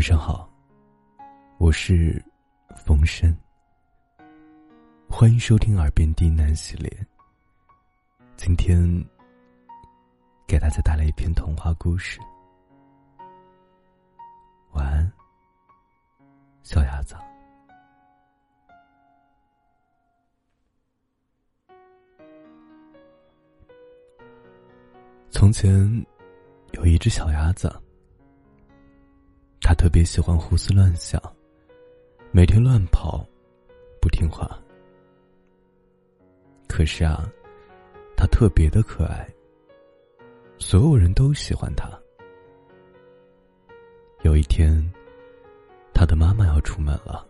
晚上好，我是风声，欢迎收听《耳边低喃》系列。今天给大家带来一篇童话故事。晚安，小鸭子。从前有一只小鸭子。他特别喜欢胡思乱想，每天乱跑，不听话。可是啊，他特别的可爱，所有人都喜欢他。有一天，他的妈妈要出门了，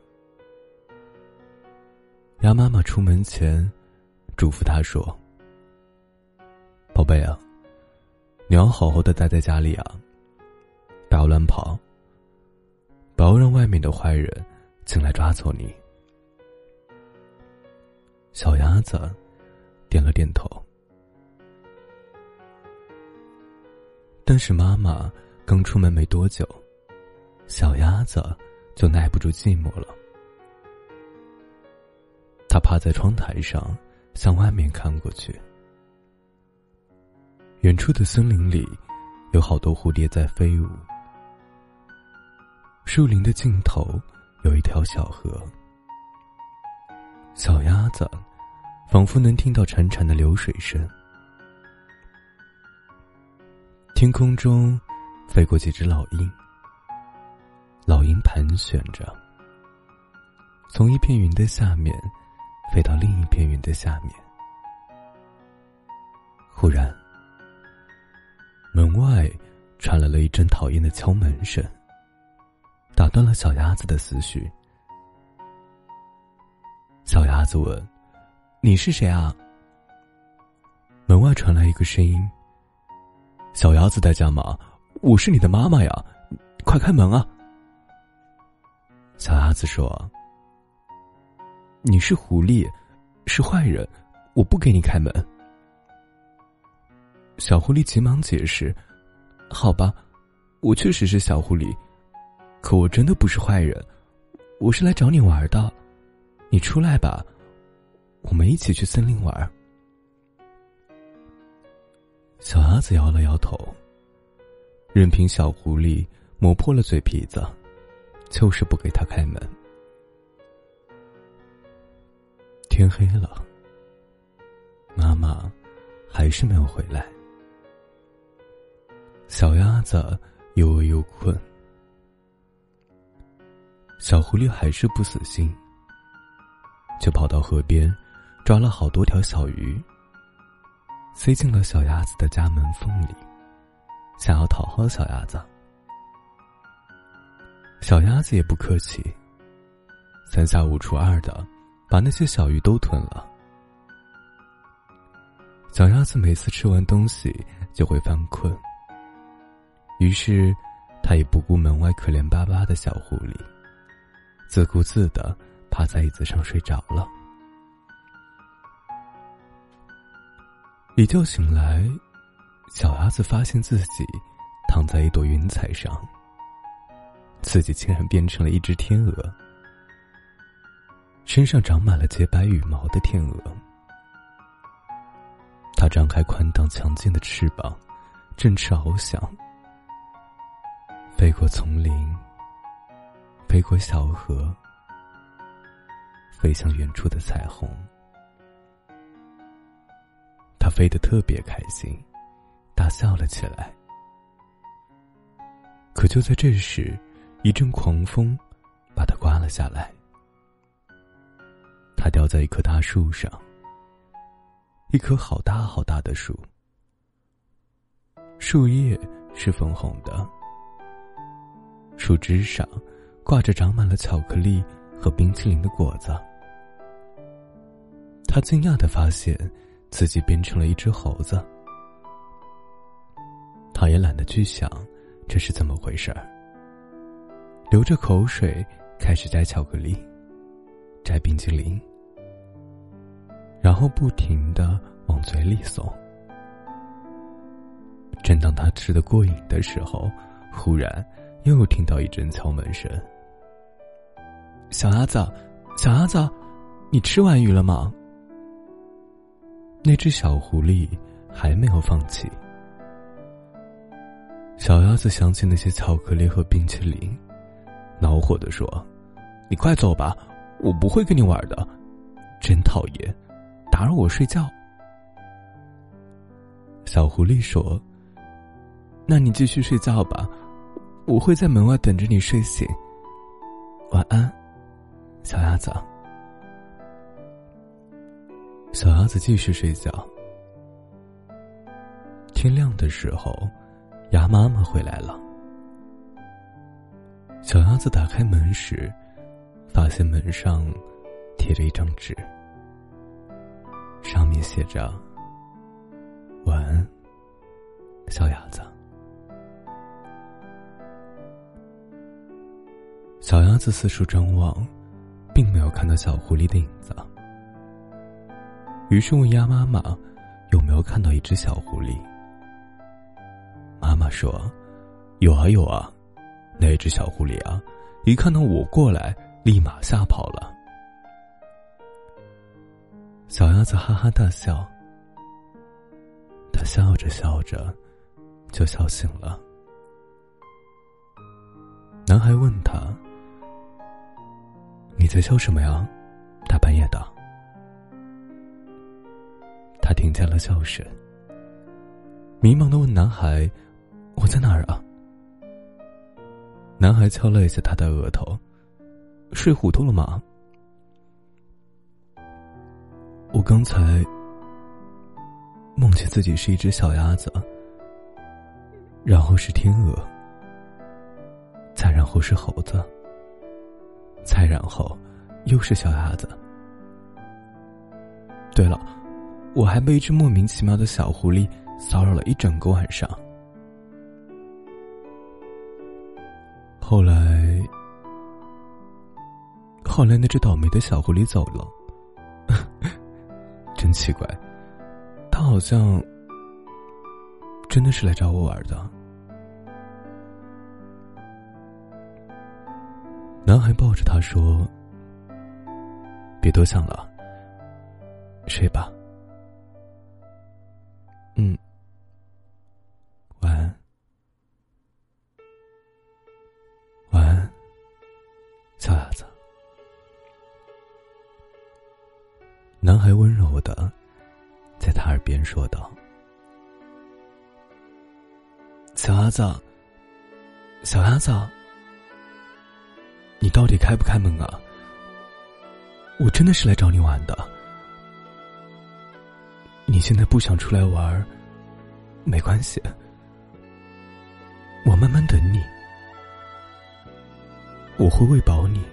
鸭妈妈出门前嘱咐他说：“宝贝啊，你要好好的待在家里啊，不要乱跑。”不要让外面的坏人进来抓走你。小鸭子点了点头，但是妈妈刚出门没多久，小鸭子就耐不住寂寞了。它趴在窗台上，向外面看过去，远处的森林里有好多蝴蝶在飞舞。树林的尽头有一条小河，小鸭子仿佛能听到潺潺的流水声。天空中飞过几只老鹰，老鹰盘旋着，从一片云的下面飞到另一片云的下面。忽然，门外传来了一阵讨厌的敲门声。打断了小鸭子的思绪。小鸭子问：“你是谁啊？”门外传来一个声音：“小鸭子在家吗？我是你的妈妈呀，快开门啊！”小鸭子说：“你是狐狸，是坏人，我不给你开门。”小狐狸急忙解释：“好吧，我确实是小狐狸。”可我真的不是坏人，我是来找你玩的，你出来吧，我们一起去森林玩。小鸭子摇了摇头，任凭小狐狸磨破了嘴皮子，就是不给他开门。天黑了，妈妈还是没有回来，小鸭子又饿又困。小狐狸还是不死心，就跑到河边，抓了好多条小鱼，塞进了小鸭子的家门缝里，想要讨好小鸭子。小鸭子也不客气，三下五除二的把那些小鱼都吞了。小鸭子每次吃完东西就会犯困，于是，它也不顾门外可怜巴巴的小狐狸。自顾自的趴在椅子上睡着了。一觉醒来，小鸭子发现自己躺在一朵云彩上，自己竟然变成了一只天鹅，身上长满了洁白羽毛的天鹅。它张开宽大强劲的翅膀，振翅翱翔，飞过丛林。飞过小河，飞向远处的彩虹。他飞得特别开心，大笑了起来。可就在这时，一阵狂风把他刮了下来。他掉在一棵大树上，一棵好大好大的树，树叶是粉红的，树枝上。挂着长满了巧克力和冰淇淋的果子，他惊讶的发现自己变成了一只猴子。他也懒得去想这是怎么回事儿，流着口水开始摘巧克力，摘冰淇淋，然后不停的往嘴里送。正当他吃的过瘾的时候，忽然又听到一阵敲门声。小鸭子，小鸭子，你吃完鱼了吗？那只小狐狸还没有放弃。小鸭子想起那些巧克力和冰淇淋，恼火的说：“你快走吧，我不会跟你玩的，真讨厌，打扰我睡觉。”小狐狸说：“那你继续睡觉吧，我会在门外等着你睡醒。晚安，小鸭子。”小鸭子继续睡觉。天亮的时候。鸭妈妈回来了。小鸭子打开门时，发现门上贴着一张纸，上面写着：“晚安，小鸭子。”小鸭子四处张望，并没有看到小狐狸的影子。于是问鸭妈妈：“有没有看到一只小狐狸？”妈妈说：“有啊有啊，那只小狐狸啊，一看到我过来，立马吓跑了。”小鸭子哈哈大笑。他笑着笑着，就笑醒了。男孩问他：“你在笑什么呀？大半夜的。”他听见了笑声，迷茫的问男孩。我在哪儿啊？男孩敲了一下他的额头，睡糊涂了吗？我刚才梦见自己是一只小鸭子，然后是天鹅，再然后是猴子，然后又是小鸭子。对了，我还被一只莫名其妙的小狐狸骚扰了一整个晚上。后来，后来那只倒霉的小狐狸走了，真奇怪，他好像真的是来找我玩的。男孩抱着他说：“别多想了，睡吧。”嗯。晚安，晚安，小鸭子男孩温柔的在他耳边说道：“小鸭子，小鸭子，你到底开不开门啊？我真的是来找你玩的。你现在不想出来玩，没关系，我慢慢等你，我会喂饱你，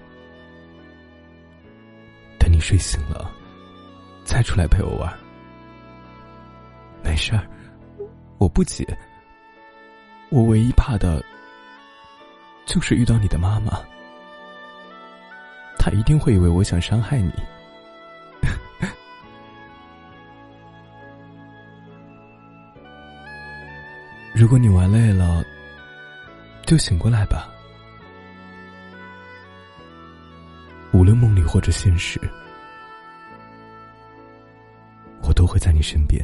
等你睡醒了。”再出来陪我玩，没事儿，我不急。我唯一怕的，就是遇到你的妈妈，他一定会以为我想伤害你。如果你玩累了，就醒过来吧。无论梦里或者现实。我都会在你身边。